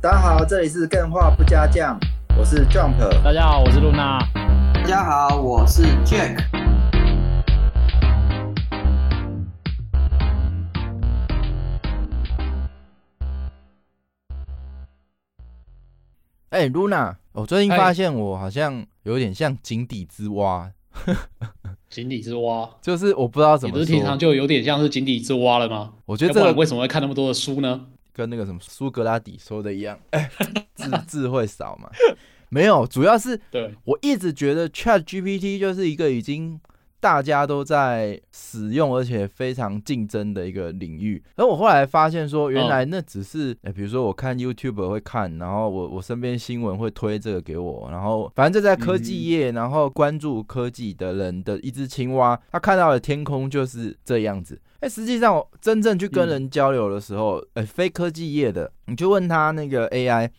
大家好，这里是更画不加酱，我是 Jump。大家好，我是露娜。大家好，我是 Jack。哎、欸，露娜，我最近发现我好像有点像井底之蛙。井底之蛙，就是我不知道怎么说。你不是平常就有点像是井底之蛙了吗？我觉得这个为什么会看那么多的书呢？跟那个什么苏格拉底说的一样，欸、智智慧少嘛？没有，主要是对我一直觉得 Chat GPT 就是一个已经。大家都在使用，而且非常竞争的一个领域。而我后来发现说，原来那只是，哎、欸，比如说我看 YouTube 会看，然后我我身边新闻会推这个给我，然后反正就在科技业，然后关注科技的人的一只青蛙，他看到的天空就是这样子。哎、欸，实际上我真正去跟人交流的时候，哎、欸，非科技业的，你就问他那个 AI，哎、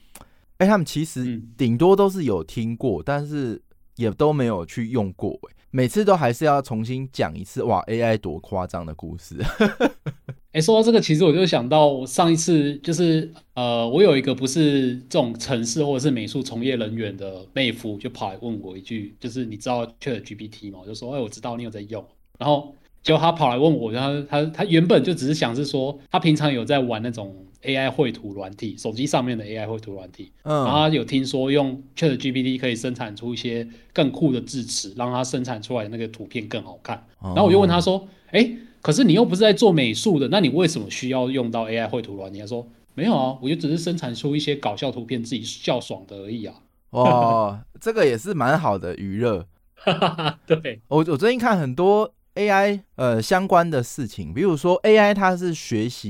欸，他们其实顶多都是有听过，但是也都没有去用过、欸。每次都还是要重新讲一次，哇！AI 多夸张的故事。哎、欸，说到这个，其实我就想到我上一次就是呃，我有一个不是这种城市或者是美术从业人员的妹夫，就跑来问我一句，就是你知道 ChatGPT 吗？我就说，哎、欸，我知道你有在用。然后结果他跑来问我，他他他原本就只是想是说，他平常有在玩那种。AI 绘图软体，手机上面的 AI 绘图软体，嗯，然后他有听说用 ChatGPT 可以生产出一些更酷的字词，让它生产出来的那个图片更好看。哦、然后我就问他说：“哎、欸，可是你又不是在做美术的，那你为什么需要用到 AI 绘图软体？”他说：“没有啊，我就只是生产出一些搞笑图片，自己笑爽的而已啊。”哦，这个也是蛮好的娱乐。对，我我最近看很多。AI 呃相关的事情，比如说 AI 它是学习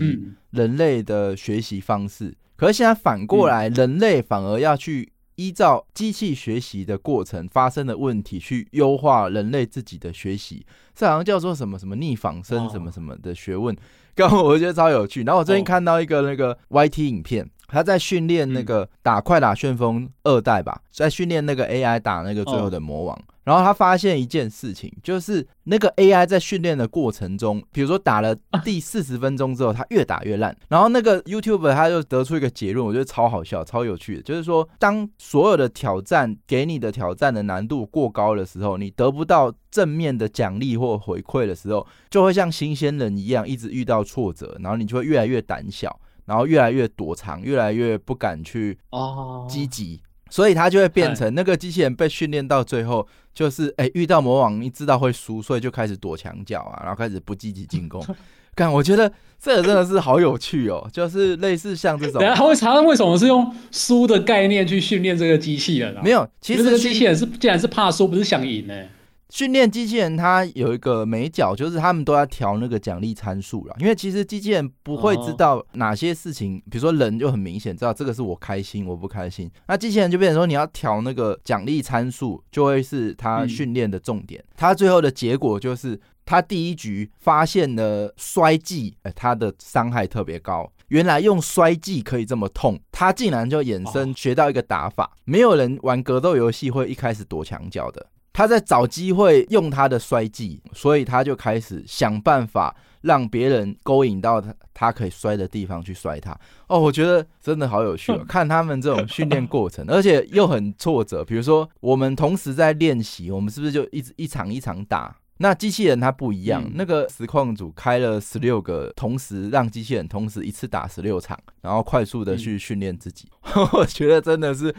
人类的学习方式，嗯，可是现在反过来，人类反而要去依照机器学习的过程发生的问题去优化人类自己的学习，这好像叫做什么什么逆仿生什么什么的学问，刚好我觉得超有趣。然后我最近看到一个那个 YT 影片，他在训练那个打快打旋风二代吧，在训练那个 AI 打那个最后的魔王。然后他发现一件事情，就是那个 AI 在训练的过程中，比如说打了第四十分钟之后，他越打越烂。然后那个 YouTuber 他就得出一个结论，我觉得超好笑、超有趣的，就是说，当所有的挑战给你的挑战的难度过高的时候，你得不到正面的奖励或回馈的时候，就会像新鲜人一样，一直遇到挫折，然后你就会越来越胆小，然后越来越躲藏，越来越不敢去哦积极。所以它就会变成那个机器人被训练到最后，就是哎、欸、遇到魔王，你知道会输，所以就开始躲墙角啊，然后开始不积极进攻。看，我觉得这个真的是好有趣哦，就是类似像这种。他会常常为什么是用输的概念去训练这个机器人啊？没有，其实这个机器人是竟然是怕输，不是想赢呢、欸。训练机器人，它有一个美角，就是他们都要调那个奖励参数了。因为其实机器人不会知道哪些事情，比如说人就很明显知道这个是我开心，我不开心。那机器人就变成说，你要调那个奖励参数，就会是它训练的重点。它最后的结果就是，它第一局发现了摔技，哎，它的伤害特别高。原来用摔技可以这么痛，他竟然就衍生学到一个打法。没有人玩格斗游戏会一开始躲墙角的。他在找机会用他的摔技，所以他就开始想办法让别人勾引到他，他可以摔的地方去摔他。哦，我觉得真的好有趣哦，看他们这种训练过程，而且又很挫折。比如说，我们同时在练习，我们是不是就一直一场一场打？那机器人它不一样，那个实况组开了十六个，同时让机器人同时一次打十六场，然后快速的去训练自己。我觉得真的是。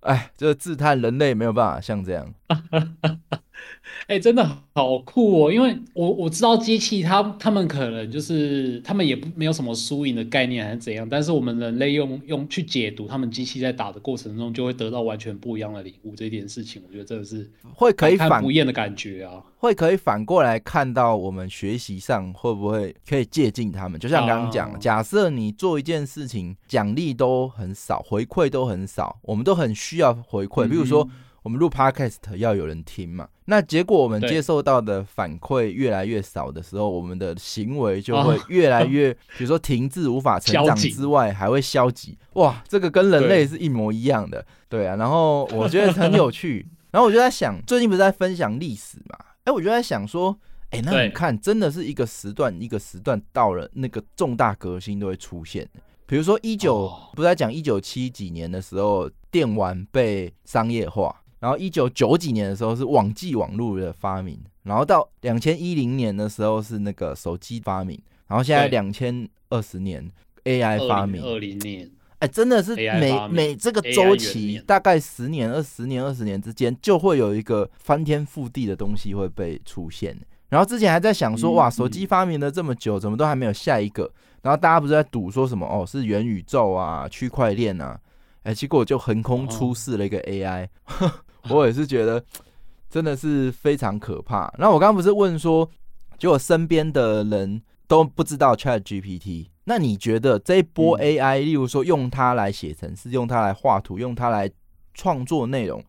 哎，就是自叹人类没有办法像这样。哎、欸，真的好酷哦！因为我我知道机器它他们可能就是他们也不没有什么输赢的概念还是怎样，但是我们人类用用去解读他们机器在打的过程中，就会得到完全不一样的礼物。这一点事情，我觉得真的是会可以反不厌的感觉啊！会可以反过来看到我们学习上会不会可以借鉴他们？就像刚刚讲，假设你做一件事情，奖励都很少，回馈都很少，我们都很需要回馈，比如说。我们录 Podcast 要有人听嘛？那结果我们接受到的反馈越来越少的时候，我们的行为就会越来越，比如说停滞无法成长之外，还会消极。哇，这个跟人类是一模一样的，对啊。然后我觉得很有趣，然后我就在想，最近不是在分享历史嘛？哎，我就在想说，哎，那你看，真的是一个时段一个时段到了那个重大革新都会出现。比如说一九，不是在讲一九七几年的时候，电玩被商业化，然后一九九几年的时候是网际网络的发明，然后到两千一零年的时候是那个手机发明，然后现在两千二十年 AI 发明，二零年，哎，真的是每每这个周期大概十年、二十年、二十年之间，就会有一个翻天覆地的东西会被出现。然后之前还在想说，哇，手机发明了这么久，怎么都还没有下一个？然后大家不是在赌说什么？哦，是元宇宙啊，区块链啊，哎，结果就横空出世了一个 AI，我也是觉得真的是非常可怕。那我刚刚不是问说，就我身边的人都不知道 ChatGPT，那你觉得这一波 AI，例如说用它来写程式，用它来画图，用它来创作内容，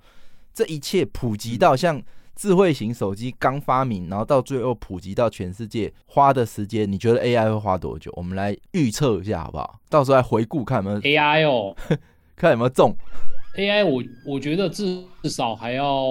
这一切普及到像？智慧型手机刚发明，然后到最后普及到全世界，花的时间，你觉得 AI 会花多久？我们来预测一下好不好？到时候来回顾看有没有 AI 哦，看有没有中 AI 我。我我觉得至至少还要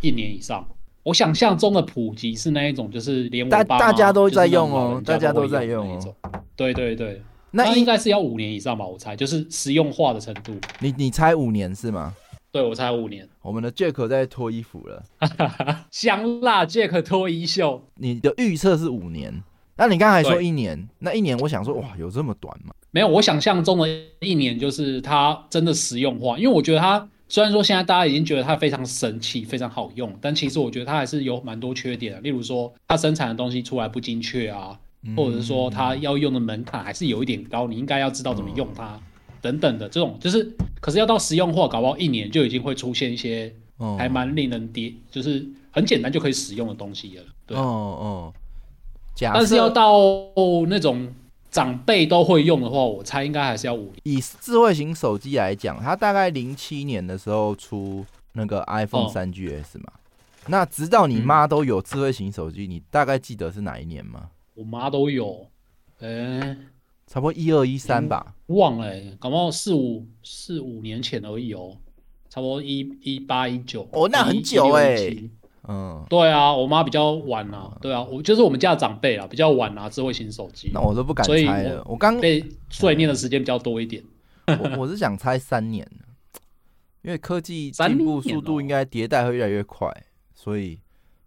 一年以上。我想象中的普及是那一种，就是连我大大家都在用哦，大家都在用哦。对对对，那应该是要五年以上吧？我猜，就是实用化的程度。你你猜五年是吗？对，我猜五年。我们的 Jack 在脱衣服了，香辣 Jack 脱衣秀。你的预测是五年，那你刚才说一年，那一年我想说，哇，有这么短吗？没有，我想象中的一年就是它真的实用化，因为我觉得它虽然说现在大家已经觉得它非常神奇、非常好用，但其实我觉得它还是有蛮多缺点的，例如说它生产的东西出来不精确啊，或者是说它要用的门槛还是有一点高，你应该要知道怎么用它。嗯等等的这种，就是可是要到实用化，搞不好一年就已经会出现一些还蛮令人跌，就是很简单就可以使用的东西了。对，哦哦。但是要到那种长辈都会用的话，我猜应该还是要五年。以智慧型手机来讲，它大概零七年的时候出那个 iPhone 三 GS 嘛。那直到你妈都有智慧型手机，你大概记得是哪一年吗？我妈都有，哎。差不多一二一三吧，嗯、忘了、欸，搞不好四五四五年前而已哦，差不多一一八一九哦，那很久哎、欸，嗯，对啊，我妈比较晚啊，嗯、对啊，我就是我们家的长辈啊，比较晚拿智慧型手机，那我都不敢猜了，我刚被碎念的时间比较多一点，我我是想猜三年，因为科技进步速度应该迭代会越来越快，所以。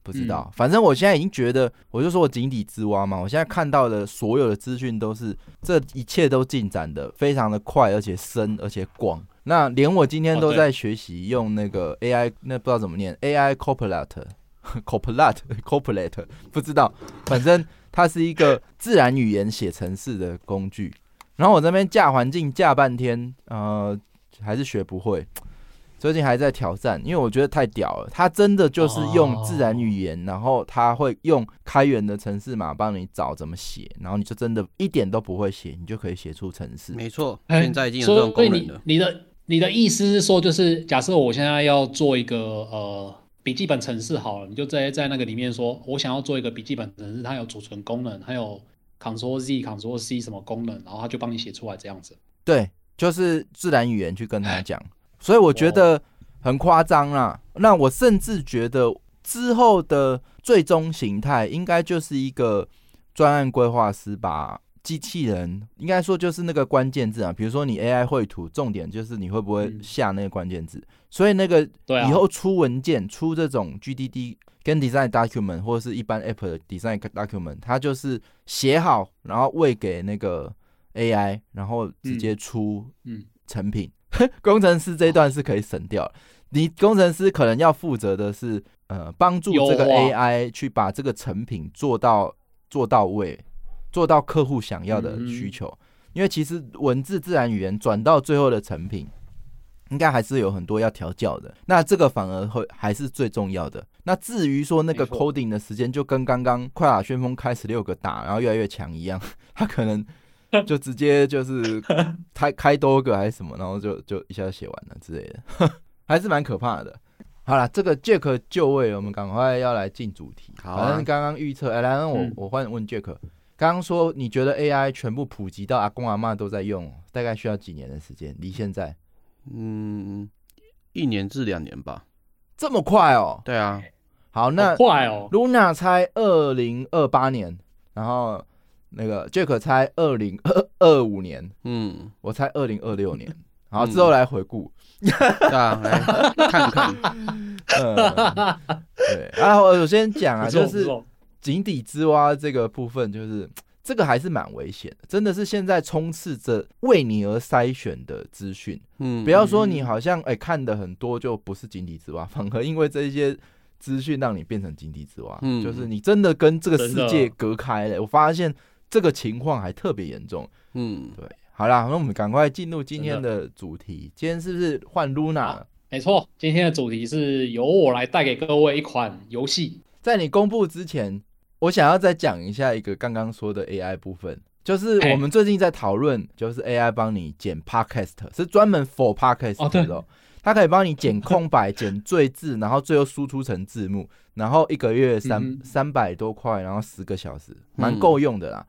不知道，反正我现在已经觉得，我就说我井底之蛙嘛。我现在看到的所有的资讯都是，这一切都进展的非常的快，而且深，而且广。那连我今天都在学习用那个 AI，那不知道怎么念，AI Copilot，Copilot，Copilot，不知道。反正它是一个自然语言写程式的工具。然后我这边架环境架半天，呃，还是学不会。最近还在挑战，因为我觉得太屌了。它真的就是用自然语言，然后它会用开源的程式码帮你找怎么写，然后你就真的一点都不会写，你就可以写出程式。没错，现在已经有这种功能了。所以你你的你的意思是说，就是假设我现在要做一个呃笔记本程式好了，你就在在那个里面说，我想要做一个笔记本程式，它有储存功能，还有 Ctrl Z、Ctrl C 什么功能，然后他就帮你写出来这样子。对，就是自然语言去跟他讲。所以我觉得很夸张啦。那我甚至觉得之后的最终形态应该就是一个专案规划师把机器人，应该说就是那个关键字啊，比如说你 AI 绘图，重点就是你会不会下那个关键字。所以那个以后出文件、出这种 GDD 跟 Design Document 或者是一般 App 的 Design Document，它就是写好，然后喂给那个 AI，然后直接出成品。工程师这一段是可以省掉，你工程师可能要负责的是，呃，帮助这个 AI 去把这个成品做到做到位，做到客户想要的需求。因为其实文字自然语言转到最后的成品，应该还是有很多要调教的。那这个反而会还是最重要的。那至于说那个 coding 的时间，就跟刚刚快打旋风开十六个打，然后越来越强一样，他可能。就直接就是 开开多个还是什么，然后就就一下就写完了之类的，还是蛮可怕的。好了，这个 Jack 就位，我们赶快要来进主题。好、啊，反正刚刚预测，哎，来，我我换问 Jack，刚刚说你觉得 AI 全部普及到阿公阿妈都在用，大概需要几年的时间？离现在，嗯，一年至两年吧。这么快哦？对啊。好，那快哦。Luna 猜二零二八年，然后。那个 Jack 猜二零二二五年，嗯，我猜二零二六年，好，之后来回顾，对啊，来看看，嗯，对，然后我先讲啊，就是井底之蛙这个部分，就是这个还是蛮危险的，真的是现在充斥着为你而筛选的资讯，嗯，不要说你好像哎看的很多就不是井底之蛙，反而因为这些。资讯让你变成井底之蛙，嗯，就是你真的跟这个世界隔开了。我发现这个情况还特别严重，嗯，对。好啦，那我们赶快进入今天的主题。今天是不是换 Luna？没错，今天的主题是由我来带给各位一款游戏。在你公布之前，我想要再讲一下一个刚刚说的 AI 部分，就是我们最近在讨论，就是 AI 帮你剪 Podcast，是专门 for Podcast 的。哦。它可以帮你剪空白、剪赘字，然后最后输出成字幕，然后一个月三三百多块，然后十个小时，蛮够用的啦。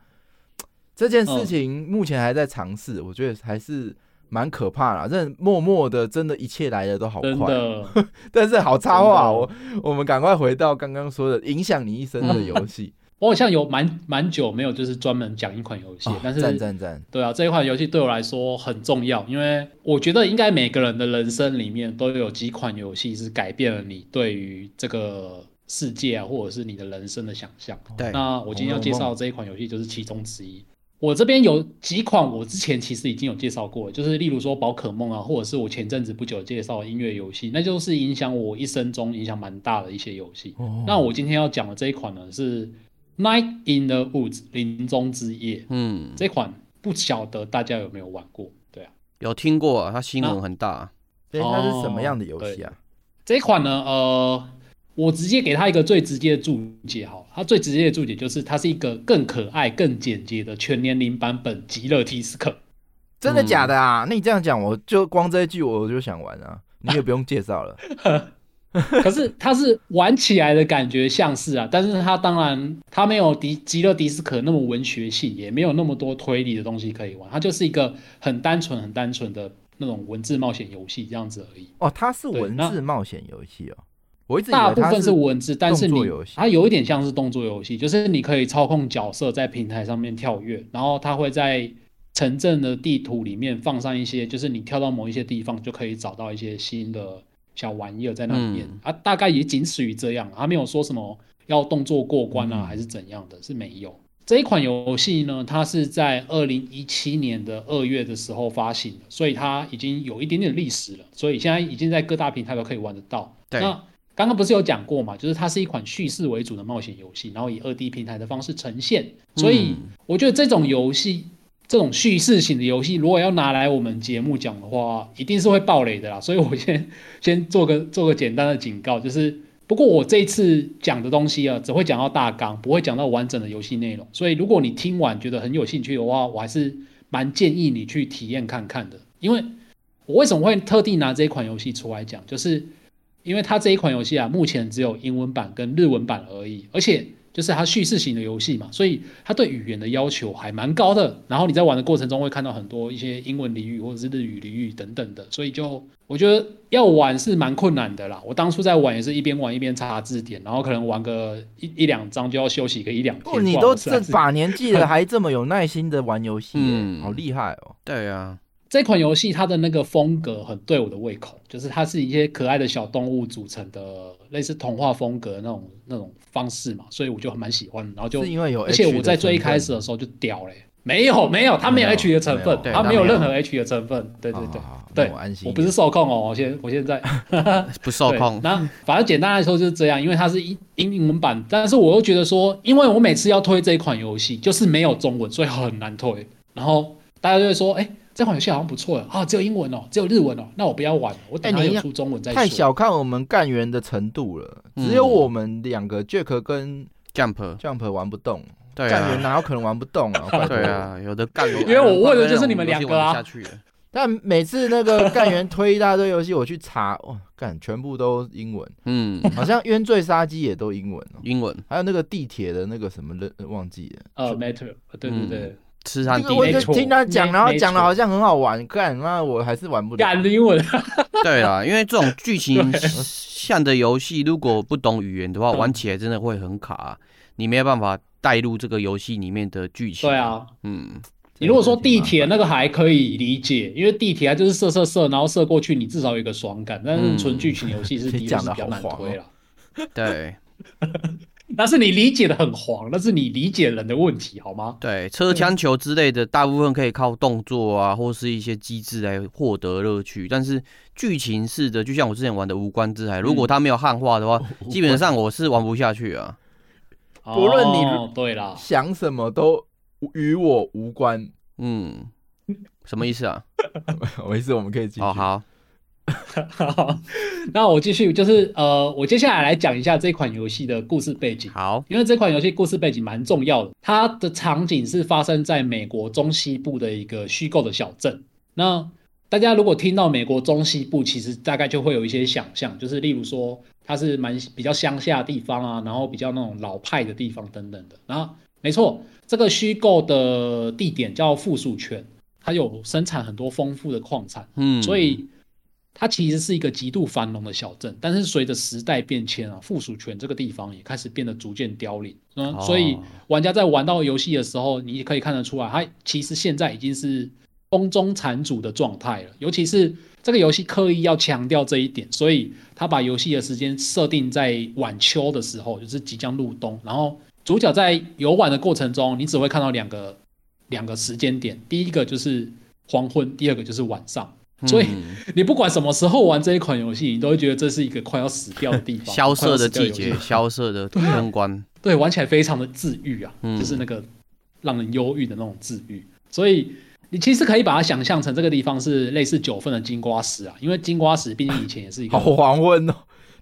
嗯、这件事情目前还在尝试，我觉得还是蛮可怕啦。这默默的，真的，一切来的都好快。但是好插话，我我们赶快回到刚刚说的影响你一生的游戏。我好像有蛮蛮久没有就是专门讲一款游戏，但是赞赞赞，对啊，这一款游戏对我来说很重要，因为我觉得应该每个人的人生里面都有几款游戏是改变了你对于这个世界啊，或者是你的人生的想象。对，那我今天要介绍的这一款游戏就是其中之一。我这边有几款我之前其实已经有介绍过，就是例如说宝可梦啊，或者是我前阵子不久介绍的音乐游戏，那就是影响我一生中影响蛮大的一些游戏。那我今天要讲的这一款呢是。Night in the Woods，林中之夜。嗯，这款不晓得大家有没有玩过？对啊，有听过啊，它新闻很大。对，它是什么样的游戏啊？这款呢，呃，我直接给他一个最直接的注解好，他最直接的注解就是它是一个更可爱、更简洁的全年龄版本极乐迪斯科。真的假的啊？那你这样讲，我就光这一句我就想玩啊，你也不用介绍了。可是它是玩起来的感觉像是啊，但是它当然它没有迪极乐迪斯科那么文学性，也没有那么多推理的东西可以玩，它就是一个很单纯、很单纯的那种文字冒险游戏这样子而已。哦，它是文字冒险游戏哦，我一直大部分是文字，但是你它有一点像是动作游戏，就是你可以操控角色在平台上面跳跃，然后它会在城镇的地图里面放上一些，就是你跳到某一些地方就可以找到一些新的。小玩意儿在那里面，嗯、啊，大概也仅止于这样，它没有说什么要动作过关啊，还是怎样的，是没有。这一款游戏呢，它是在二零一七年的二月的时候发行的，所以它已经有一点点历史了，所以现在已经在各大平台都可以玩得到。对那刚刚不是有讲过嘛，就是它是一款叙事为主的冒险游戏，然后以二 D 平台的方式呈现，所以我觉得这种游戏。这种叙事型的游戏，如果要拿来我们节目讲的话，一定是会爆雷的啦。所以我先 先做个做个简单的警告，就是不过我这一次讲的东西啊，只会讲到大纲，不会讲到完整的游戏内容。所以如果你听完觉得很有兴趣的话，我还是蛮建议你去体验看看的。因为我为什么会特地拿这一款游戏出来讲，就是因为它这一款游戏啊，目前只有英文版跟日文版而已，而且。就是它叙事型的游戏嘛，所以它对语言的要求还蛮高的。然后你在玩的过程中会看到很多一些英文俚语或者是日语俚语等等的，所以就我觉得要玩是蛮困难的啦。我当初在玩也是一边玩一边查字典，然后可能玩个一一两章就要休息个一两天。你都这把年纪了，还这么有耐心的玩游戏，嗯，好厉害哦。对啊。这款游戏它的那个风格很对我的胃口，就是它是一些可爱的小动物组成的，类似童话风格那种那种方式嘛，所以我就蛮喜欢。然后就，是因为有，而且我在最一开始的时候就屌嘞，没有没有，它没有 H 的成分，它没有任何 H 的成分。对对对对，我安心。我不是受控哦，我现我现在 不受控。那反正简单来说就是这样，因为它是英英文版，但是我又觉得说，因为我每次要推这一款游戏，就是没有中文，所以很难推。然后大家就会说，哎。这款游戏好像不错啊，只有英文哦，只有日文哦，那我不要玩了，我等它有出中文再说。太小看我们干员的程度了，只有我们两个 Jack 跟 Jump Jump 玩不动，干员哪有可能玩不动啊？对啊，有的干员，因为我问的就是你们两个啊。但每次那个干员推一大堆游戏，我去查，哇，干全部都英文，嗯，好像冤罪杀机也都英文哦，英文，还有那个地铁的那个什么的忘记了，呃，Metro，对对对。吃上地，我就听他讲，然后讲的好像很好玩，干，那我还是玩不了。干英文。对啊，因为这种剧情 像的游戏，如果不懂语言的话，玩起来真的会很卡，你没有办法带入这个游戏里面的剧情。对啊，嗯，你如果说地铁那个还可以理解，因为地铁它就是射射射，然后射过去，你至少有一个爽感。但是纯剧情游戏是的确是比较难推了。对。但是你理解的很黄，那是你理解人的问题，好吗？对，车枪球之类的，大部分可以靠动作啊，或是一些机制来获得乐趣。但是剧情式的，就像我之前玩的《无关之海》，如果它没有汉化的话，嗯、基本上我是玩不下去啊。不论你、哦、对啦，想什么都与我无关。嗯，什么意思啊？没事，我们可以继续。哦，好。好，那我继续，就是呃，我接下来来讲一下这款游戏的故事背景。好，因为这款游戏故事背景蛮重要的，它的场景是发生在美国中西部的一个虚构的小镇。那大家如果听到美国中西部，其实大概就会有一些想象，就是例如说它是蛮比较乡下的地方啊，然后比较那种老派的地方等等的。然后没错，这个虚构的地点叫富庶圈，它有生产很多丰富的矿产，嗯，所以。它其实是一个极度繁荣的小镇，但是随着时代变迁啊，附属权这个地方也开始变得逐渐凋零。嗯，所以玩家在玩到游戏的时候，你也可以看得出来，它其实现在已经是风中残烛的状态了。尤其是这个游戏刻意要强调这一点，所以他把游戏的时间设定在晚秋的时候，就是即将入冬。然后主角在游玩的过程中，你只会看到两个两个时间点，第一个就是黄昏，第二个就是晚上。所以你不管什么时候玩这一款游戏，你都会觉得这是一个快要死掉的地方，萧瑟的季节，萧瑟的灯光，对，玩起来非常的治愈啊，嗯、就是那个让人忧郁的那种治愈。所以你其实可以把它想象成这个地方是类似九份的金瓜石啊，因为金瓜石毕竟以前也是一个好黄昏哦。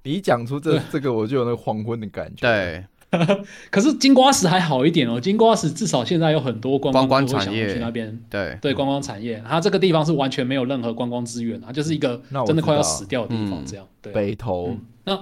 你一讲出这这个，我就有那个黄昏的感觉。对。可是金瓜石还好一点哦，金瓜石至少现在有很多观光，光产业去那边。对对，观光产业，它这个地方是完全没有任何观光资源，它就是一个真的快要死掉的地方。这样，对。北投，那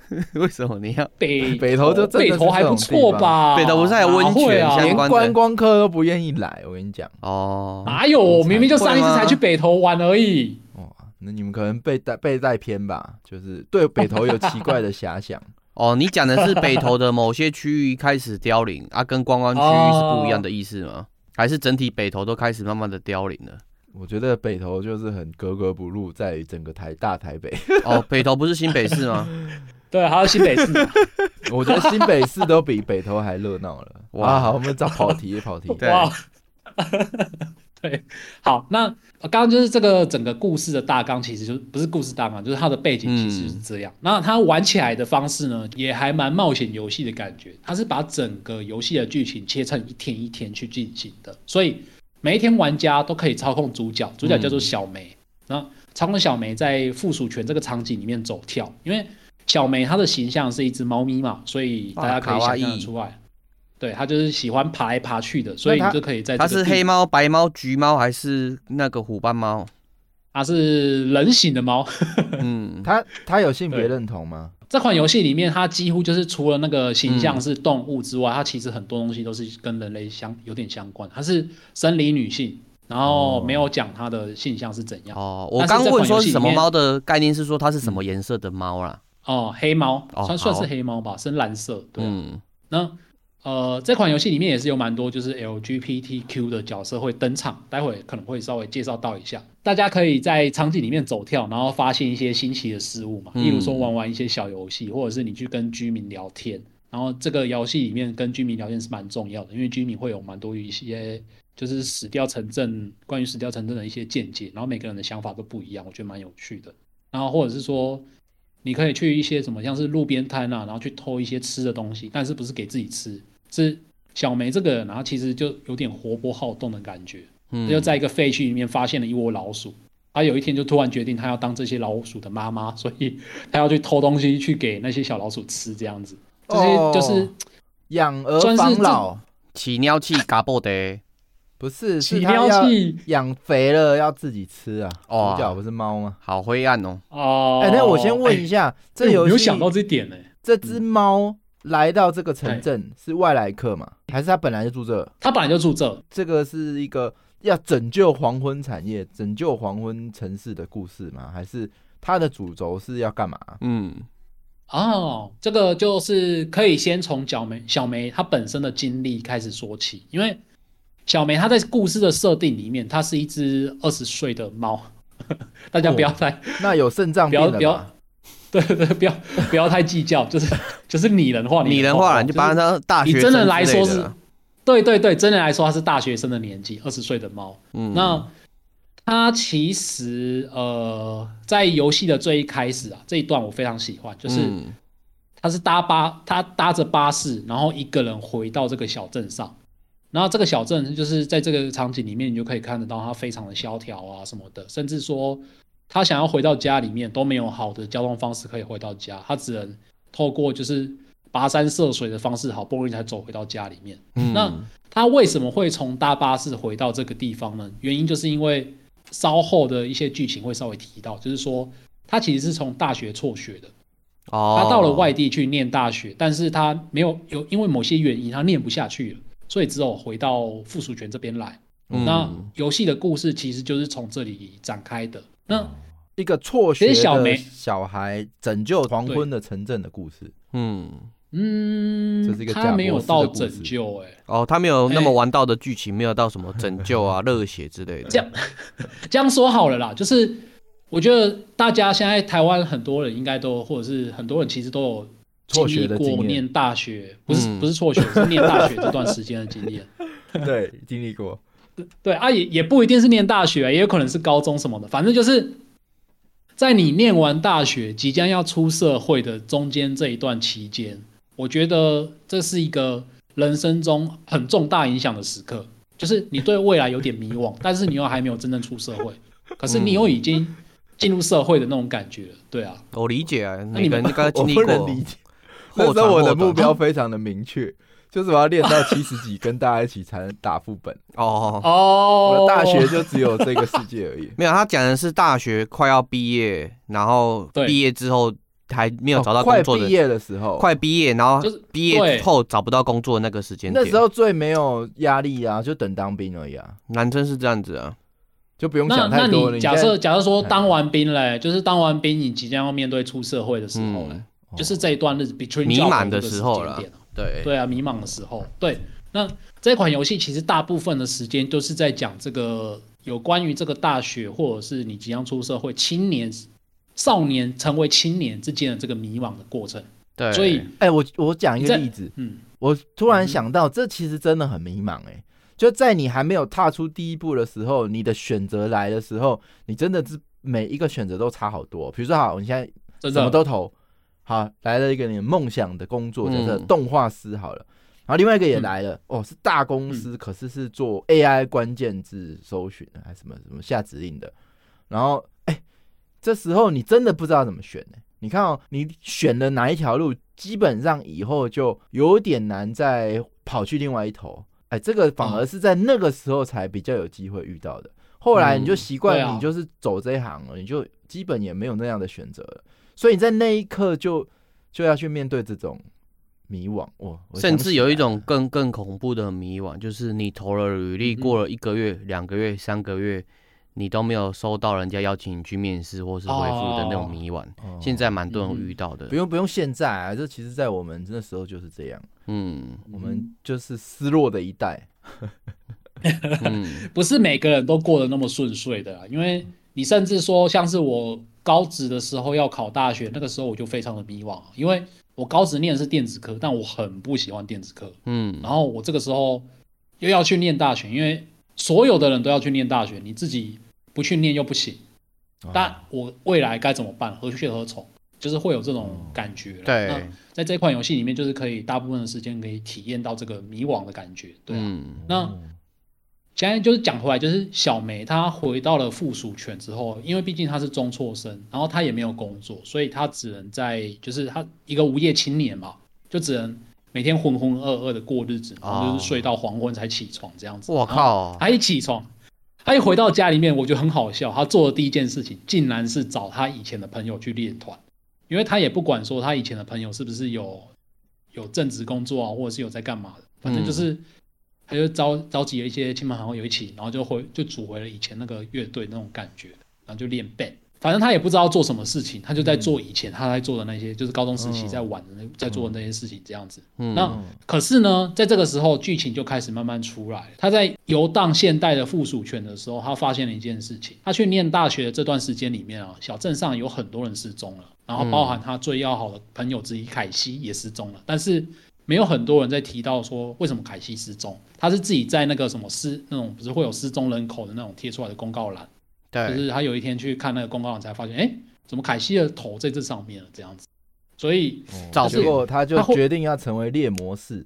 为什么你要北北投？就北投还不错吧？北投不是还有温泉啊？连观光客都不愿意来，我跟你讲哦。哪有？明明就上一次才去北投玩而已。哇，那你们可能被带被带偏吧？就是对北投有奇怪的遐想。哦，你讲的是北投的某些区域开始凋零 啊，跟观光区域是不一样的意思吗？哦、还是整体北投都开始慢慢的凋零了？我觉得北投就是很格格不入，在整个台大台北。哦，北投不是新北市吗？对，还有新北市。我觉得新北市都比北投还热闹了。哇，好，我们找跑题，跑题。哇。对，好，那刚刚就是这个整个故事的大纲，其实就不是故事大纲，就是它的背景其实是这样。嗯、那它玩起来的方式呢，也还蛮冒险游戏的感觉。它是把整个游戏的剧情切成一天一天去进行的，所以每一天玩家都可以操控主角，主角叫做小梅，然后、嗯、操控小梅在附属权这个场景里面走跳。因为小梅她的形象是一只猫咪嘛，所以大家可以想象得出来。对，它就是喜欢爬来爬去的，所以你就可以在这。它是黑猫、白猫、橘猫还是那个虎斑猫？它是人形的猫。嗯，它它有性别认同吗？这款游戏里面，它几乎就是除了那个形象是动物之外，嗯、它其实很多东西都是跟人类相有点相关。它是生理女性，然后没有讲它的性向是怎样。哦，我刚问说是什么猫的概念是说它是什么颜色的猫啦？哦，黑猫，算算是黑猫吧，深蓝色。对，嗯，那。呃，这款游戏里面也是有蛮多就是 LGBTQ 的角色会登场，待会可能会稍微介绍到一下。大家可以在场景里面走跳，然后发现一些新奇的事物嘛，例如说玩玩一些小游戏，或者是你去跟居民聊天。然后这个游戏里面跟居民聊天是蛮重要的，因为居民会有蛮多一些就是死掉城镇关于死掉城镇的一些见解，然后每个人的想法都不一样，我觉得蛮有趣的。然后或者是说。你可以去一些什么，像是路边摊啊，然后去偷一些吃的东西，但是不是给自己吃，是小梅这个人，然后其实就有点活泼好动的感觉。嗯，就在一个废墟里面发现了一窝老鼠，他有一天就突然决定他要当这些老鼠的妈妈，所以他要去偷东西去给那些小老鼠吃，这样子。这些就是养儿防老，起尿器嘎布的。不是，是他要养肥了要自己吃啊！哦主角不是猫吗？好灰暗哦！哦，哎，那我先问一下，这游戏没有想到这点呢？这只猫来到这个城镇是外来客吗？还是他本来就住这？他本来就住这。这个是一个要拯救黄昏产业、拯救黄昏城市的故事吗？还是它的主轴是要干嘛？嗯，哦，这个就是可以先从小梅小梅她本身的经历开始说起，因为小梅她在故事的设定里面，她是一只二十岁的猫，大家不要再、哦、那有肾脏病的不要 对对，不要不要太计较，就是就是拟人化，拟人化，你就把它大学生，你真的来说是，对对对，真的来说他是大学生的年纪，二十岁的猫，嗯，那。他其实呃，在游戏的最一开始啊，这一段我非常喜欢，就是他是搭巴，他搭着巴士，然后一个人回到这个小镇上，然后这个小镇就是在这个场景里面，你就可以看得到它非常的萧条啊什么的，甚至说他想要回到家里面都没有好的交通方式可以回到家，他只能透过就是跋山涉水的方式，好不容易才走回到家里面。嗯。那他为什么会从大巴士回到这个地方呢？原因就是因为。稍后的一些剧情会稍微提到，就是说他其实是从大学辍学的，哦他到了外地去念大学，但是他没有有因为某些原因他念不下去了，所以只有回到附属权这边来。那游戏的故事其实就是从这里展开的。那一个辍学的小孩拯救黄昏的城镇的故事，嗯。嗯，这是一个他没有到拯救哎、欸，哦，他没有那么玩到的剧情，没有到什么拯救啊、热血之类的。这样 这样说好了啦，就是我觉得大家现在台湾很多人应该都，或者是很多人其实都有经历过念大学，不是不是辍学，是念大学这段时间的经验。对，经历过。对啊，也也不一定是念大学，也有可能是高中什么的，反正就是在你念完大学，即将要出社会的中间这一段期间。我觉得这是一个人生中很重大影响的时刻，就是你对未来有点迷惘，但是你又还没有真正出社会，可是你又已经进入社会的那种感觉，对啊，我理解啊，那你们应该经历过，我不能理解。那时候我的目标非常的明确，就是我要练到七十几，跟大家一起才能打副本。哦哦，我的大学就只有这个世界而已。没有，他讲的是大学快要毕业，然后毕业之后。还没有找到工作的，快毕业的时候，快毕业，然后毕业后找不到工作的那个时间点，那时候最没有压力啊，就等当兵而已啊。男生是这样子啊，就不用想太多了。假设假设说当完兵嘞，就是当完兵，你即将要面对出社会的时候嘞，就是这一段日子 between 迷茫的时候了。对对啊，迷茫的时候。对，那这款游戏其实大部分的时间都是在讲这个有关于这个大学或者是你即将出社会青年。少年成为青年之间的这个迷茫的过程，对，所以，哎、欸，我我讲一个例子，嗯，我突然想到，这其实真的很迷茫、欸，哎，就在你还没有踏出第一步的时候，你的选择来的时候，你真的是每一个选择都差好多。比如说，好，你现在什么都投，好，来了一个你梦想的工作，就是动画师，好了，然后另外一个也来了，哦，是大公司，可是是做 AI 关键字搜寻还是什么什么下指令的，然后。哎这时候你真的不知道怎么选呢？你看哦，你选了哪一条路，基本上以后就有点难再跑去另外一头。哎，这个反而是在那个时候才比较有机会遇到的。后来你就习惯，你就是走这一行了，你就基本也没有那样的选择了。所以你在那一刻就就要去面对这种迷惘。哇，甚至有一种更更恐怖的迷惘，就是你投了履历，过了一个月、两个月、三个月。你都没有收到人家邀请你去面试或是回复的那种迷惘，哦、现在蛮多人遇到的。嗯、不用不用，现在啊，这其实，在我们那时候就是这样。嗯，我们就是失落的一代。嗯，不是每个人都过得那么顺遂的，因为你甚至说，像是我高职的时候要考大学，那个时候我就非常的迷惘，因为我高职念的是电子科，但我很不喜欢电子科。嗯，然后我这个时候又要去念大学，因为。所有的人都要去念大学，你自己不去念又不行。但我未来该怎么办？何去何从？就是会有这种感觉。对，那在这款游戏里面，就是可以大部分的时间可以体验到这个迷惘的感觉。对啊。嗯、那现在就是讲回来，就是小梅她回到了附属权之后，因为毕竟她是中辍生，然后她也没有工作，所以她只能在就是她一个无业青年嘛，就只能。每天浑浑噩噩的过日子，然后就是睡到黄昏才起床这样子。我靠！她一起床，她一回到家里面，我觉得很好笑。她做的第一件事情，竟然是找她以前的朋友去练团，因为她也不管说她以前的朋友是不是有有正职工作啊，或者是有在干嘛的，反正就是他就召召集了一些亲朋好友一起，然后就回就组回了以前那个乐队那种感觉，然后就练 band。反正他也不知道做什么事情，他就在做以前他在做的那些，就是高中时期在玩的那，在做的那些事情这样子。嗯，那可是呢，在这个时候剧情就开始慢慢出来。他在游荡现代的附属圈的时候，他发现了一件事情：他去念大学的这段时间里面啊，小镇上有很多人失踪了，然后包含他最要好的朋友之一凯西也失踪了，但是。没有很多人在提到说为什么凯西失踪，他是自己在那个什么失那种不是会有失踪人口的那种贴出来的公告栏，对，就是他有一天去看那个公告栏才发现，哎，怎么凯西的头在这上面了这样子，所以，哦、结果他就决定要成为猎魔士，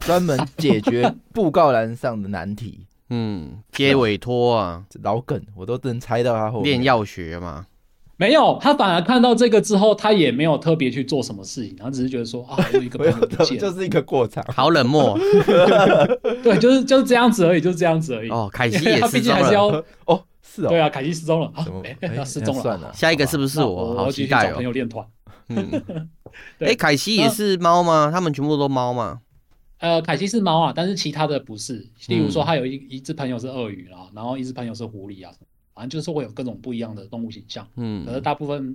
专门解决布告栏上的难题。嗯，接委托啊，老梗我都能猜到他后面练药学嘛。没有，他反而看到这个之后，他也没有特别去做什么事情，他只是觉得说啊，我有一个朋友不见，就是一个过场，好冷漠。对，就是就是这样子而已，就是这样子而已。哦，凯西也 他毕竟还是要哦，是哦，对啊，凯西失踪了，他失踪了，算了，下一个是不是我？好期待哦。朋友练团。嗯，哎，凯西也是猫吗？他们全部都猫吗？呃，凯西是猫啊，但是其他的不是。例如说，他有一一只朋友是鳄鱼啊，然后一只朋友是狐狸啊。反正就是会有各种不一样的动物形象，嗯，可是大部分，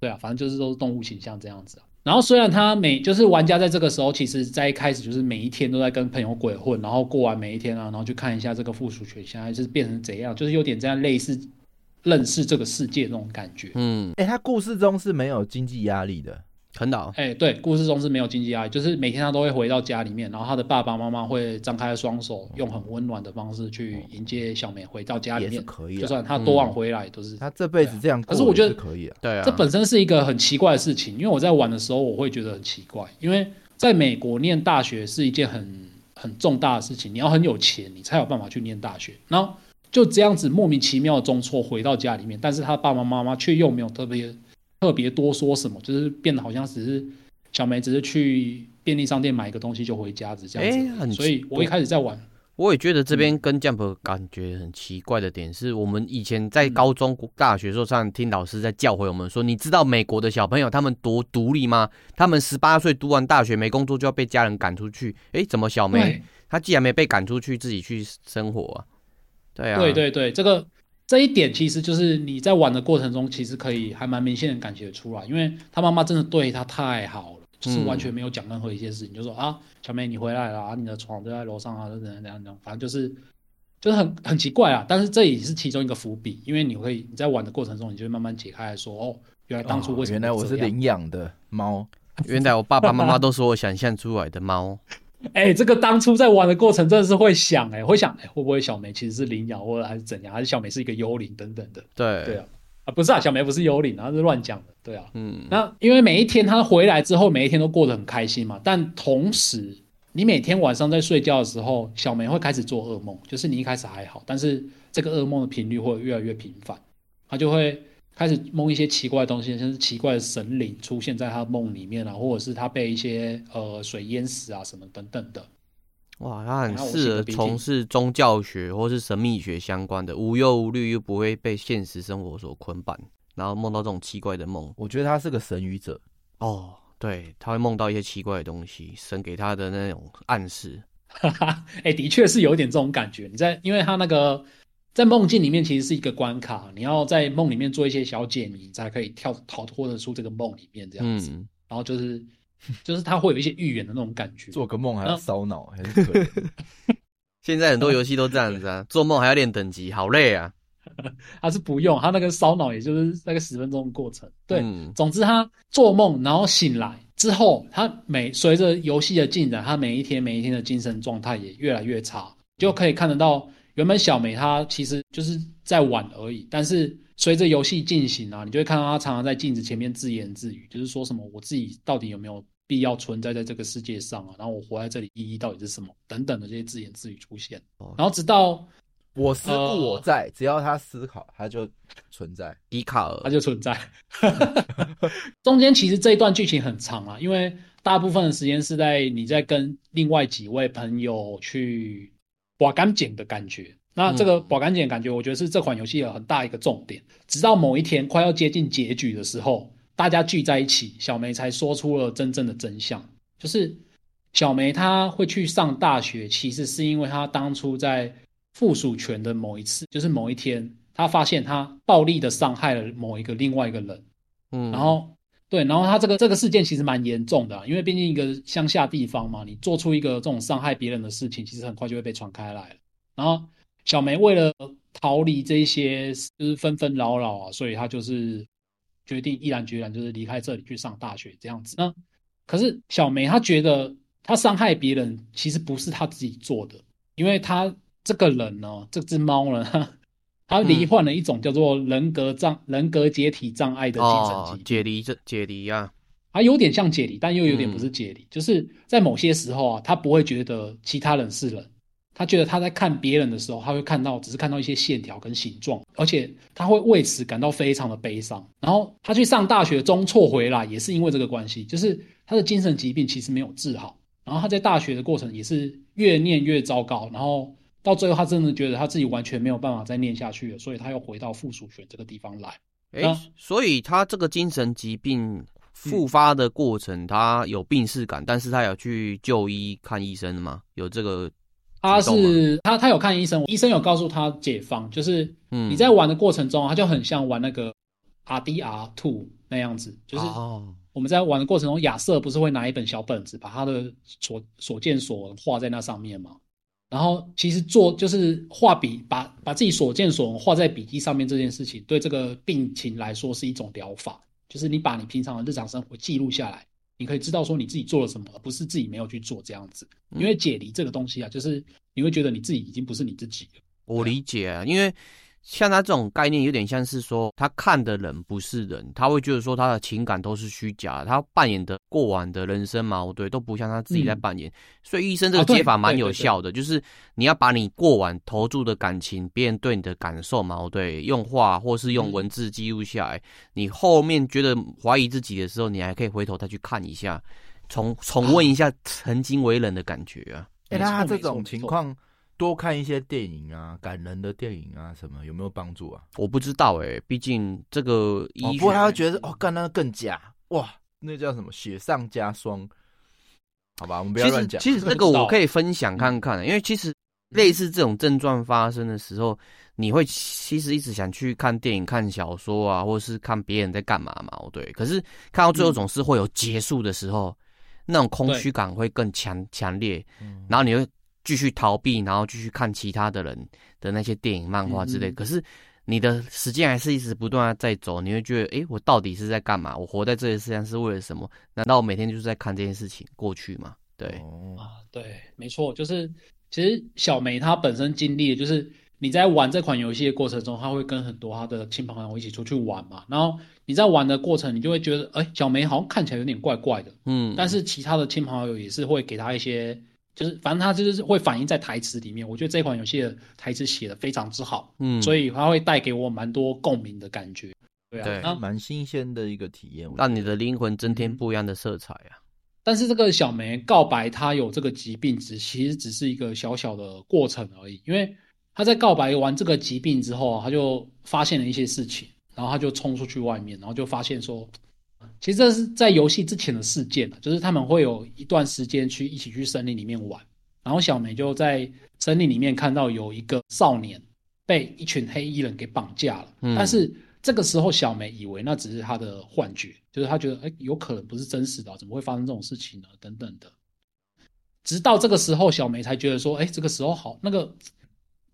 对啊，反正就是都是动物形象这样子啊。然后虽然他每就是玩家在这个时候，其实在一开始就是每一天都在跟朋友鬼混，然后过完每一天啊，然后去看一下这个附属权现在是变成怎样，就是有点这样类似认识这个世界那种感觉。嗯，哎、欸，他故事中是没有经济压力的。很老，哎，对，故事中是没有经济压力，就是每天他都会回到家里面，然后他的爸爸妈妈会张开双手，用很温暖的方式去迎接小美回到家里面，可以，就算他多晚回来都是。他这辈子这样，可是我觉得可以啊，对啊，这本身是一个很奇怪的事情，因为我在玩的时候我会觉得很奇怪，因为在美国念大学是一件很很重大的事情，你要很有钱，你才有办法去念大学，然后就这样子莫名其妙的中辍回到家里面，但是他爸爸妈妈却又没有特别特别多说什么，就是变得好像只是。小梅只是去便利商店买一个东西就回家，只这样子。哎，很，所以我一开始在玩，我也觉得这边跟 Jump 感觉很奇怪的点是，我们以前在高中、大学时候上听老师在教诲我们说，你知道美国的小朋友他们多独立吗？他们十八岁读完大学没工作就要被家人赶出去。哎，怎么小梅她既然没被赶出去，自己去生活啊？对啊，对对对，这个这一点其实就是你在玩的过程中，其实可以还蛮明显的感觉出来，因为他妈妈真的对他太好了。就是完全没有讲任何一些事情，嗯、就说啊，小妹你回来了啊，你的床就在楼上啊，怎样怎样怎样，反正就是就是很很奇怪啊。但是这也是其中一个伏笔，因为你会你在玩的过程中，你就会慢慢解开来说，哦，原来当初为什么、哦、原来我是领养的猫，原来我爸爸妈妈都是我想象出来的猫。哎、欸，这个当初在玩的过程真的是会想、欸，哎，会想，哎、欸，会不会小梅其实是领养，或者还是怎样，还是小梅是一个幽灵等等的？对对啊。啊，不是啊，小梅不是幽灵，他是乱讲的，对啊，嗯，那因为每一天她回来之后，每一天都过得很开心嘛，但同时，你每天晚上在睡觉的时候，小梅会开始做噩梦，就是你一开始还好，但是这个噩梦的频率会越来越频繁，她就会开始梦一些奇怪的东西，像是奇怪的神灵出现在他梦里面啊，或者是他被一些呃水淹死啊什么等等的。哇，他很适合从事宗教学或是神秘学相关的，无忧无虑又不会被现实生活所捆绑，然后梦到这种奇怪的梦。我觉得他是个神语者哦，对，他会梦到一些奇怪的东西，神给他的那种暗示。哈哈，哎，的确是有一点这种感觉。你在，因为他那个在梦境里面其实是一个关卡，你要在梦里面做一些小解谜，才可以跳逃脱得出这个梦里面这样子。嗯、然后就是。就是它会有一些预言的那种感觉，做个梦还要烧脑，还是可以。现在很多游戏都这样子啊，做梦还要练等级，好累啊。他是不用，他那个烧脑也就是那个十分钟的过程。对，嗯、总之他做梦然后醒来之后，他每随着游戏的进展，他每一天每一天的精神状态也越来越差，就可以看得到原本小梅她其实就是在玩而已，但是。随着游戏进行啊，你就会看到她常常在镜子前面自言自语，就是说什么我自己到底有没有必要存在在这个世界上啊？然后我活在这里意义到底是什么？等等的这些自言自语出现。然后直到我思故我在，呃、只要他思考，他就存在。笛卡尔，他就存在。中间其实这一段剧情很长啊，因为大部分的时间是在你在跟另外几位朋友去挖干净的感觉。那这个保干净感觉，我觉得是这款游戏有很大一个重点。直到某一天快要接近结局的时候，大家聚在一起，小梅才说出了真正的真相，就是小梅她会去上大学，其实是因为她当初在附属权的某一次，就是某一天，她发现她暴力的伤害了某一个另外一个人，嗯，然后对，然后他这个这个事件其实蛮严重的，因为毕竟一个乡下地方嘛，你做出一个这种伤害别人的事情，其实很快就会被传开来。然后小梅为了逃离这些就是纷纷扰扰啊，所以她就是决定毅然决然就是离开这里去上大学这样子。那可是小梅她觉得她伤害别人其实不是她自己做的，因为她这个人呢，这只猫呢，他罹患了一种叫做人格障、嗯、人格解体障碍的精神疾病。解离这解离啊，他有点像解离，但又有点不是解离，嗯、就是在某些时候啊，他不会觉得其他人是人。他觉得他在看别人的时候，他会看到只是看到一些线条跟形状，而且他会为此感到非常的悲伤。然后他去上大学中辍回来，也是因为这个关系，就是他的精神疾病其实没有治好。然后他在大学的过程也是越念越糟糕，然后到最后他真的觉得他自己完全没有办法再念下去了，所以他又回到附属学这个地方来。诶，所以他这个精神疾病复发的过程，嗯、他有病逝感，但是他有去就医看医生吗？有这个？他是他他有看医生，医生有告诉他解放，就是你在玩的过程中，他就很像玩那个 RDR Two 那样子，就是我们在玩的过程中，亚瑟不是会拿一本小本子，把他的所所见所闻画在那上面吗？然后其实做就是画笔，把把自己所见所闻画在笔记上面这件事情，对这个病情来说是一种疗法，就是你把你平常的日常生活记录下来。你可以知道说你自己做了什么，而不是自己没有去做这样子。因为解离这个东西啊，就是你会觉得你自己已经不是你自己了。我理解啊，因为。像他这种概念，有点像是说，他看的人不是人，他会觉得说他的情感都是虚假，他扮演的过往的人生矛盾都不像他自己在扮演。嗯、所以医生这个解法蛮有效的，就是你要把你过往投注的感情，别人对你的感受矛盾，用话或是用文字记录下来，嗯、你后面觉得怀疑自己的时候，你还可以回头再去看一下，重重温一下曾经为人的感觉啊。哎、欸，他这种情况。多看一些电影啊，感人的电影啊，什么有没有帮助啊？我不知道哎、欸，毕竟这个医、哦，不过他会觉得哦，干那个更假哇，那叫什么雪上加霜？好吧，我们不要乱讲。其实这个我可以分享看看、欸，因为其实类似这种症状发生的时候，你会其实一直想去看电影、看小说啊，或者是看别人在干嘛嘛，对。可是看到最后总是会有结束的时候，嗯、那种空虚感会更强强烈，嗯、然后你会。继续逃避，然后继续看其他的人的那些电影、漫画之类。嗯、可是你的时间还是一直不断的在走，你会觉得，诶，我到底是在干嘛？我活在这个世界上是为了什么？难道我每天就是在看这件事情过去吗？对，啊，对，没错，就是其实小梅她本身经历的就是你在玩这款游戏的过程中，她会跟很多她的亲朋好友一起出去玩嘛。然后你在玩的过程，你就会觉得，诶，小梅好像看起来有点怪怪的，嗯。但是其他的亲朋好友也是会给她一些。就是，反正它就是会反映在台词里面。我觉得这款游戏的台词写的非常之好，嗯，所以它会带给我蛮多共鸣的感觉。对啊，对，蛮新鲜的一个体验，让你的灵魂增添不一样的色彩啊。但是这个小梅告白她有这个疾病，只其实只是一个小小的过程而已。因为她在告白完这个疾病之后，她就发现了一些事情，然后她就冲出去外面，然后就发现说。其实这是在游戏之前的事件，就是他们会有一段时间去一起去森林里面玩，然后小梅就在森林里面看到有一个少年被一群黑衣人给绑架了，嗯、但是这个时候小梅以为那只是他的幻觉，就是他觉得哎，有可能不是真实的，怎么会发生这种事情呢？等等的，直到这个时候小梅才觉得说，哎，这个时候好那个。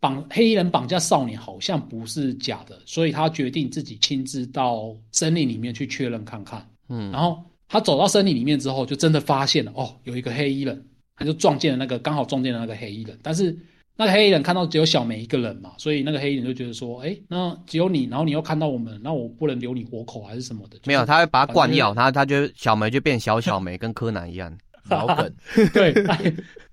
绑黑衣人绑架少年好像不是假的，所以他决定自己亲自到森林里面去确认看看。嗯，然后他走到森林里面之后，就真的发现了哦，有一个黑衣人，他就撞见了那个刚好撞见了那个黑衣人。但是那个黑衣人看到只有小梅一个人嘛，所以那个黑衣人就觉得说，哎，那只有你，然后你又看到我们，那我不能留你活口还是什么的？就是、没有，他会把他灌药，他他就小梅就变小小梅，跟柯南一样老梗。对。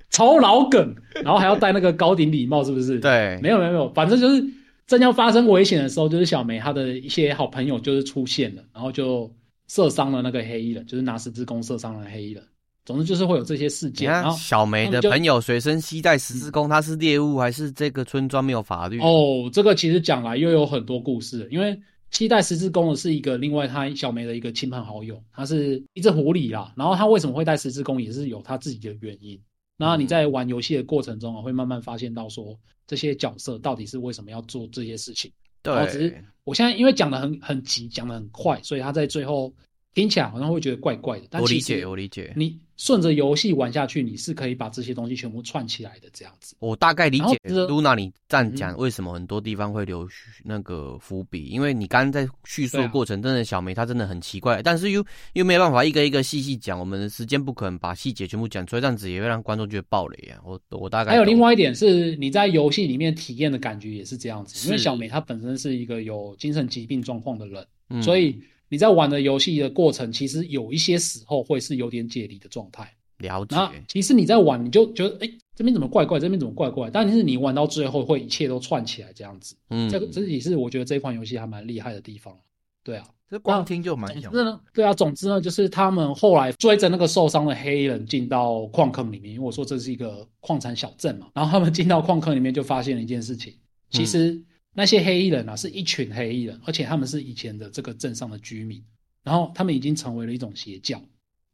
超老梗，然后还要戴那个高顶礼帽，是不是？对，没有没有没有，反正就是正要发生危险的时候，就是小梅她的一些好朋友就是出现了，然后就射伤了那个黑衣人，就是拿十字弓射伤了黑衣人。总之就是会有这些事件。然后小梅的朋友随身携带十字弓，他是猎物还是这个村庄没有法律？哦，这个其实讲来又有很多故事，因为携带十字弓的是一个另外他小梅的一个亲朋好友，他是一只狐狸啦。然后他为什么会带十字弓，也是有他自己的原因。那你在玩游戏的过程中啊，会慢慢发现到说这些角色到底是为什么要做这些事情。对，然后只是我现在因为讲的很很急，讲的很快，所以他在最后听起来好像会觉得怪怪的。但我理解，我理解。你顺着游戏玩下去，你是可以把这些东西全部串起来的，这样子。我大概理解。Luna，你这样讲，为什么很多地方会留那个伏笔？嗯、因为你刚刚在叙述的过程，真的小梅她真的很奇怪，啊、但是又又没有办法一个一个细细讲，我们的时间不可能把细节全部讲出来，这样子也会让观众觉得暴雷啊。我我大概还有另外一点是，你在游戏里面体验的感觉也是这样子，因为小梅她本身是一个有精神疾病状况的人，嗯、所以。你在玩的游戏的过程，其实有一些时候会是有点解离的状态。了解。那其实你在玩，你就觉得，哎、欸，这边怎么怪怪，这边怎么怪怪？但是你玩到最后，会一切都串起来这样子。嗯，这个这也是我觉得这款游戏还蛮厉害的地方。对啊，这光听就蛮想。呢，对啊，总之呢，就是他们后来追着那个受伤的黑衣人进到矿坑里面，因为我说这是一个矿产小镇嘛。然后他们进到矿坑里面，就发现了一件事情，其实。嗯那些黑衣人啊，是一群黑衣人，而且他们是以前的这个镇上的居民，然后他们已经成为了一种邪教。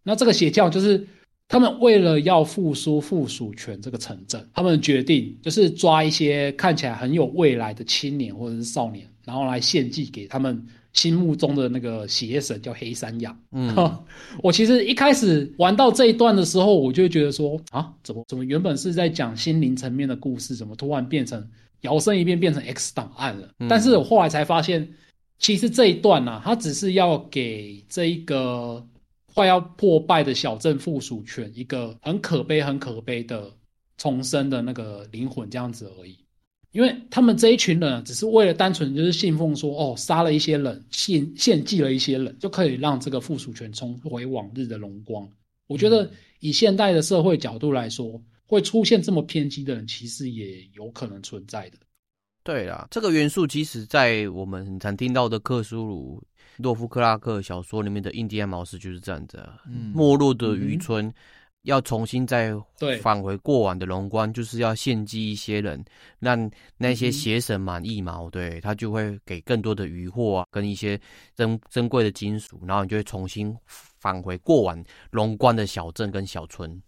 那这个邪教就是他们为了要复苏附属权这个城镇，他们决定就是抓一些看起来很有未来的青年或者是少年，然后来献祭给他们心目中的那个邪神，叫黑山羊。嗯，我其实一开始玩到这一段的时候，我就觉得说啊，怎么怎么原本是在讲心灵层面的故事，怎么突然变成？摇身一变变成 X 档案了，但是我后来才发现，其实这一段呢、啊，它只是要给这一个快要破败的小镇附属权一个很可悲、很可悲的重生的那个灵魂这样子而已。因为他们这一群人只是为了单纯就是信奉说，哦，杀了一些人，献献祭了一些人，就可以让这个附属权重回往日的荣光。我觉得以现代的社会角度来说。会出现这么偏激的人，其实也有可能存在的。对啦，这个元素其实，在我们很常听到的克苏鲁、洛夫克拉克小说里面的印第安毛斯就是这样子啊。嗯，没落的渔村要重新再返回过往的荣光，就是要献祭一些人，让那些邪神满意嘛。对，他就会给更多的渔获啊，跟一些珍珍贵的金属，然后你就会重新返回过往荣光的小镇跟小村。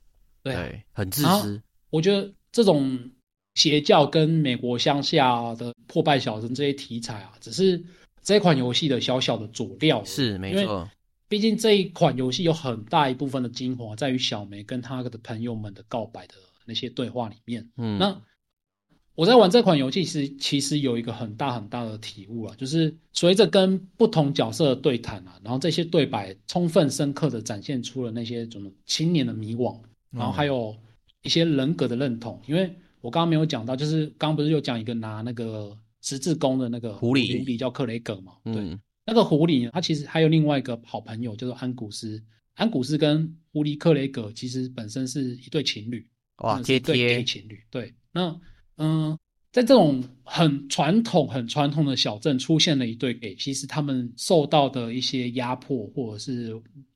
对，对，很自私。我觉得这种邪教跟美国乡下的破败小镇这些题材啊，只是这款游戏的小小的佐料。是，没错。毕竟这一款游戏有很大一部分的精华在于小梅跟她的朋友们的告白的那些对话里面。嗯，那我在玩这款游戏时，其实有一个很大很大的体悟啊，就是随着跟不同角色的对谈啊，然后这些对白充分深刻的展现出了那些什么青年的迷惘。然后还有一些人格的认同，因为我刚刚没有讲到，就是刚刚不是有讲一个拿那个十字弓的那个狐狸，狐狸叫克雷格嘛？对，嗯、那个狐狸他其实还有另外一个好朋友，叫做安古斯。安古斯跟狐狸克雷格其实本身是一对情侣，哇，贴贴情侣。对，那嗯、呃，在这种很传统、很传统的小镇出现了一对 gay，其实他们受到的一些压迫或者是。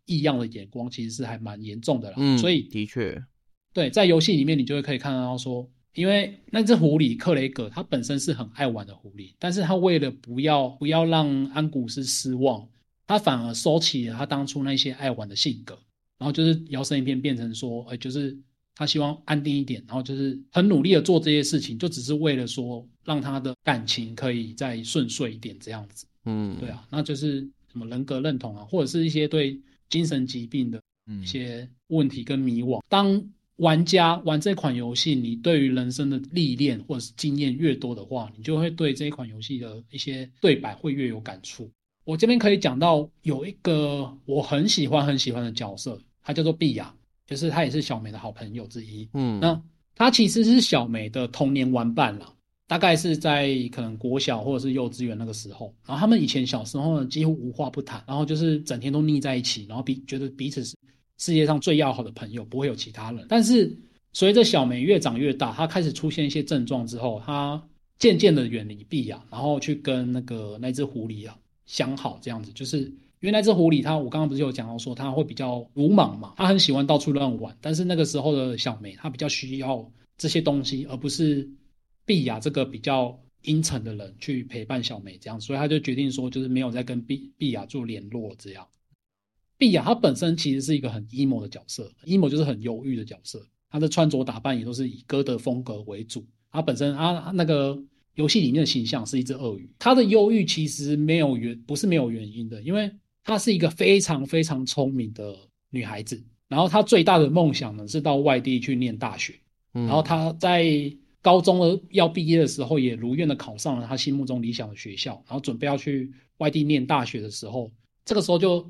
异样的眼光其实是还蛮严重的啦，嗯，所以的确，对，在游戏里面你就会可以看到说，因为那只狐狸克雷格他本身是很爱玩的狐狸，但是他为了不要不要让安古斯失望，他反而收起了他当初那些爱玩的性格，然后就是摇身一变变成说，哎，就是他希望安定一点，然后就是很努力的做这些事情，就只是为了说让他的感情可以再顺遂一点这样子，嗯，对啊，那就是什么人格认同啊，或者是一些对。精神疾病的一些问题跟迷惘。当玩家玩这款游戏，你对于人生的历练或者是经验越多的话，你就会对这一款游戏的一些对白会越有感触。我这边可以讲到有一个我很喜欢很喜欢的角色，他叫做碧雅，就是他也是小梅的好朋友之一。嗯，那他其实是小梅的童年玩伴了。大概是在可能国小或者是幼稚园那个时候，然后他们以前小时候呢，几乎无话不谈，然后就是整天都腻在一起，然后彼觉得彼此是世界上最要好的朋友，不会有其他人。但是随着小梅越长越大，她开始出现一些症状之后，她渐渐的远离碧雅，然后去跟那个那只狐狸啊相好，这样子，就是因为那只狐狸它，我刚刚不是有讲到说它会比较鲁莽嘛，它很喜欢到处乱玩，但是那个时候的小梅她比较需要这些东西，而不是。碧雅这个比较阴沉的人去陪伴小梅，这样，所以他就决定说，就是没有再跟碧碧雅做联络，这样。碧雅她本身其实是一个很 emo 的角色，emo 就是很忧郁的角色。她的穿着打扮也都是以歌德风格为主。她本身啊，那个游戏里面的形象是一只鳄鱼。她的忧郁其实没有原，不是没有原因的，因为她是一个非常非常聪明的女孩子。然后她最大的梦想呢是到外地去念大学。嗯、然后她在高中的要毕业的时候，也如愿的考上了他心目中理想的学校。然后准备要去外地念大学的时候，这个时候就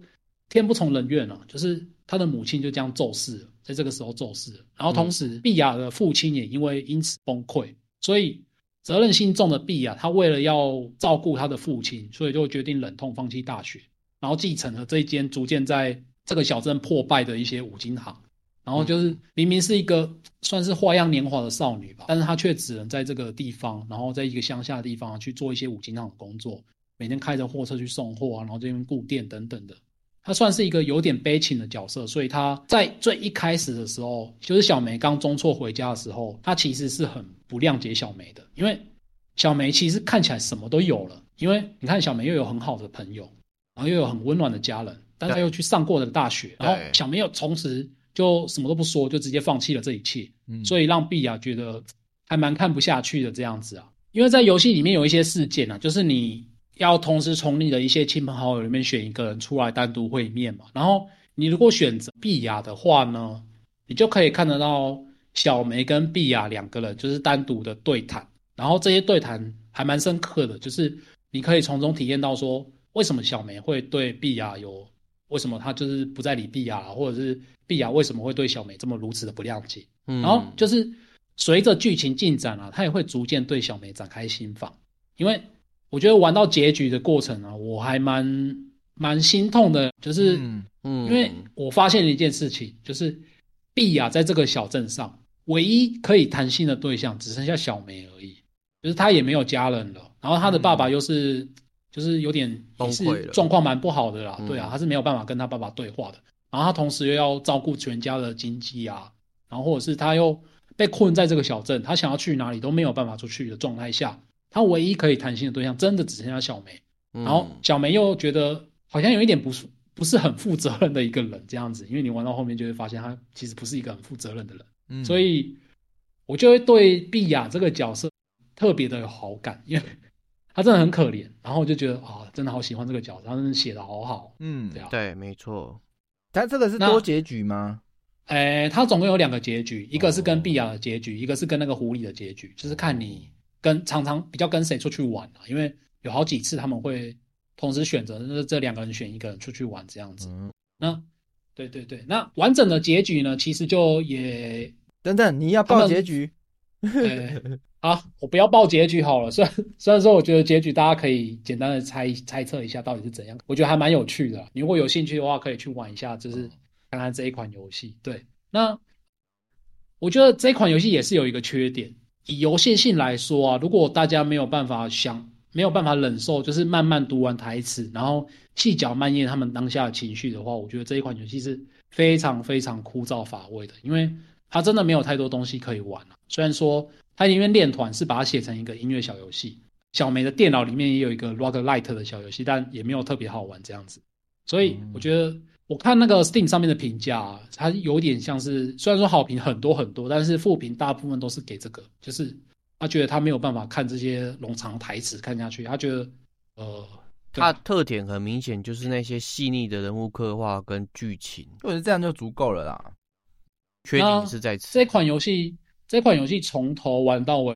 天不从人愿了，就是他的母亲就这样骤逝了，在这个时候骤逝。然后同时，碧雅的父亲也因为因此崩溃，所以。责任心重的碧雅，他为了要照顾他的父亲，所以就决定忍痛放弃大学，然后继承了这一间逐渐在这个小镇破败的一些五金行。然后就是明明是一个算是花样年华的少女吧，但是她却只能在这个地方，然后在一个乡下的地方去做一些五金行的工作，每天开着货车去送货啊，然后这边顾店等等的。她算是一个有点悲情的角色，所以她在最一开始的时候，就是小梅刚中错回家的时候，她其实是很不谅解小梅的，因为小梅其实看起来什么都有了，因为你看小梅又有很好的朋友，然后又有很温暖的家人，但她又去上过的大学，然后小梅又从此就什么都不说，就直接放弃了这一切，所以让碧雅觉得还蛮看不下去的这样子啊，因为在游戏里面有一些事件啊，就是你。要同时从你的一些亲朋好友里面选一个人出来单独会面嘛，然后你如果选择碧雅的话呢，你就可以看得到小梅跟碧雅两个人就是单独的对谈，然后这些对谈还蛮深刻的，就是你可以从中体验到说为什么小梅会对碧雅有，为什么他就是不再理碧雅，或者是碧雅为什么会对小梅这么如此的不谅解，嗯，然后就是随着剧情进展啊，他也会逐渐对小梅展开心房，因为。我觉得玩到结局的过程啊，我还蛮蛮心痛的，就是，嗯，因为我发现了一件事情，就是碧雅在这个小镇上唯一可以谈心的对象只剩下小梅而已，就是她也没有家人了，然后她的爸爸又是，就是有点也是状况蛮不好的啦，对啊，他是没有办法跟他爸爸对话的，然后他同时又要照顾全家的经济啊，然后或者是他又被困在这个小镇，他想要去哪里都没有办法出去的状态下。他唯一可以谈心的对象，真的只剩下小梅。然后小梅又觉得好像有一点不是不是很负责任的一个人这样子，因为你玩到后面就会发现他其实不是一个很负责任的人。嗯，所以我就会对碧雅这个角色特别的有好感，因为他真的很可怜。然后我就觉得啊，真的好喜欢这个角色，他真的写的好好。嗯，对啊对，没错。但这个是多结局吗？诶，他总共有两个结局，一个是跟碧雅的结局，一个是跟那个狐狸的结局，就是看你。跟常常比较跟谁出去玩啊？因为有好几次他们会同时选择，就是这两个人选一个人出去玩这样子。嗯，那对对对，那完整的结局呢？其实就也等等，你要报结局？对，好，我不要报结局好了。虽然虽然说，我觉得结局大家可以简单的猜猜测一下到底是怎样，我觉得还蛮有趣的。你如果有兴趣的话，可以去玩一下，就是看看这一款游戏。对，那我觉得这款游戏也是有一个缺点。以游戏性来说啊，如果大家没有办法想，没有办法忍受，就是慢慢读完台词，然后细嚼慢咽他们当下的情绪的话，我觉得这一款游戏是非常非常枯燥乏味的，因为它真的没有太多东西可以玩啊。虽然说它里面练团是把它写成一个音乐小游戏，小梅的电脑里面也有一个 roguelite 的小游戏，但也没有特别好玩这样子。所以我觉得。我看那个 Steam 上面的评价啊，它有点像是，虽然说好评很多很多，但是负评大部分都是给这个，就是他觉得他没有办法看这些冗长台词看下去，他觉得，呃，它特点很明显就是那些细腻的人物刻画跟剧情，我觉得这样就足够了啦。缺点是在此。这款游戏，这款游戏从头玩到尾，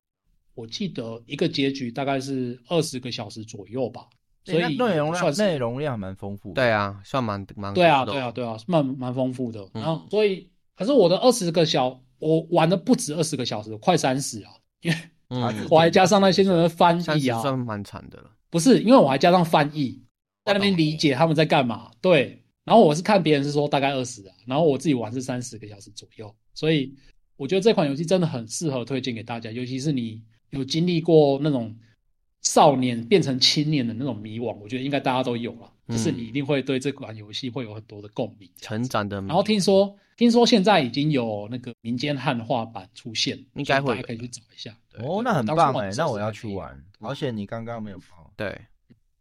我记得一个结局大概是二十个小时左右吧。所以内容量内容量蛮丰富的，对啊，算蛮蛮对啊，对啊，对啊，蛮蛮丰富的。然后，所以，可是我的二十个小，我玩的不止二十个小时，快三十啊，因为 我还加上那些人的翻译啊，算蛮惨的了。不是，因为我还加上翻译，在那边理解他们在干嘛。对，然后我是看别人是说大概二十啊，然后我自己玩是三十个小时左右。所以我觉得这款游戏真的很适合推荐给大家，尤其是你有经历过那种。少年变成青年的那种迷惘，我觉得应该大家都有了。就是你一定会对这款游戏会有很多的共鸣，成长的。然后听说，听说现在已经有那个民间汉化版出现，应该会大家可以去找一下。哦，那很棒哎，那我要去玩。而且你刚刚没有报。对，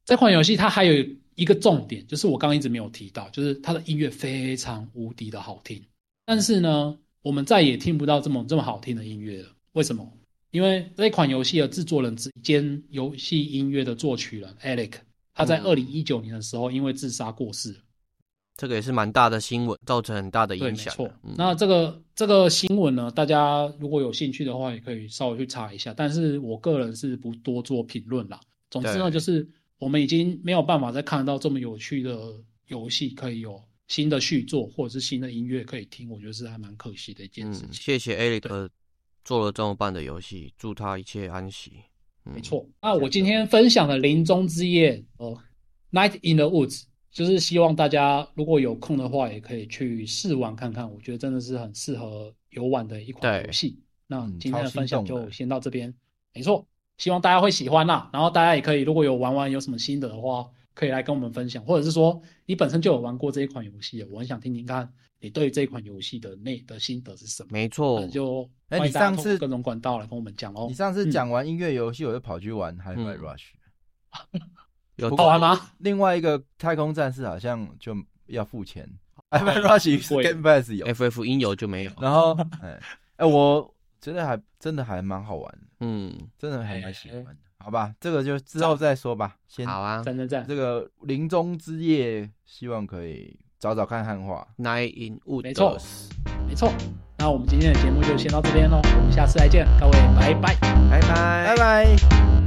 这款游戏它还有一个重点，就是我刚刚一直没有提到，就是它的音乐非常无敌的好听。但是呢，我们再也听不到这么这么好听的音乐了。为什么？因为这款游戏的制作人兼游戏音乐的作曲人 Alec，他在二零一九年的时候因为自杀过世了。这个也是蛮大的新闻，造成很大的影响。对，没错。嗯、那这个这个新闻呢，大家如果有兴趣的话，也可以稍微去查一下。但是我个人是不多做评论啦。总之呢，就是我们已经没有办法再看到这么有趣的游戏，可以有新的续作或者是新的音乐可以听。我觉得是还蛮可惜的一件事情。嗯、谢谢 Eric 做了这么棒的游戏，祝他一切安息。嗯、没错。那我今天分享的《林中之夜》哦，《Night in the Woods》。就是希望大家如果有空的话，也可以去试玩看看。我觉得真的是很适合游玩的一款游戏。那今天的分享就先到这边。没错，希望大家会喜欢啦。然后大家也可以，如果有玩完有什么心得的话，可以来跟我们分享，或者是说你本身就有玩过这一款游戏，我很想听听看你对这一款游戏的内的心得是什么。没错，就哎，你上次各种管道来跟我们讲哦。你上次讲完音乐游戏，我就跑去玩 Hi-Fi Rush。有好玩吗？另外一个太空战士好像就要付钱。Hi-Fi Rush Game Pass 有，FF 音游就没有。然后，哎哎，我觉得还真的还蛮好玩的，嗯，真的还蛮喜欢的。好吧，这个就之后再说吧。先好啊，赞赞赞。这个临终之夜，希望可以找找看汉化。Night in Woods，没错，没错。那我们今天的节目就先到这边喽，我们下次再见，各位，拜拜，拜拜，拜拜。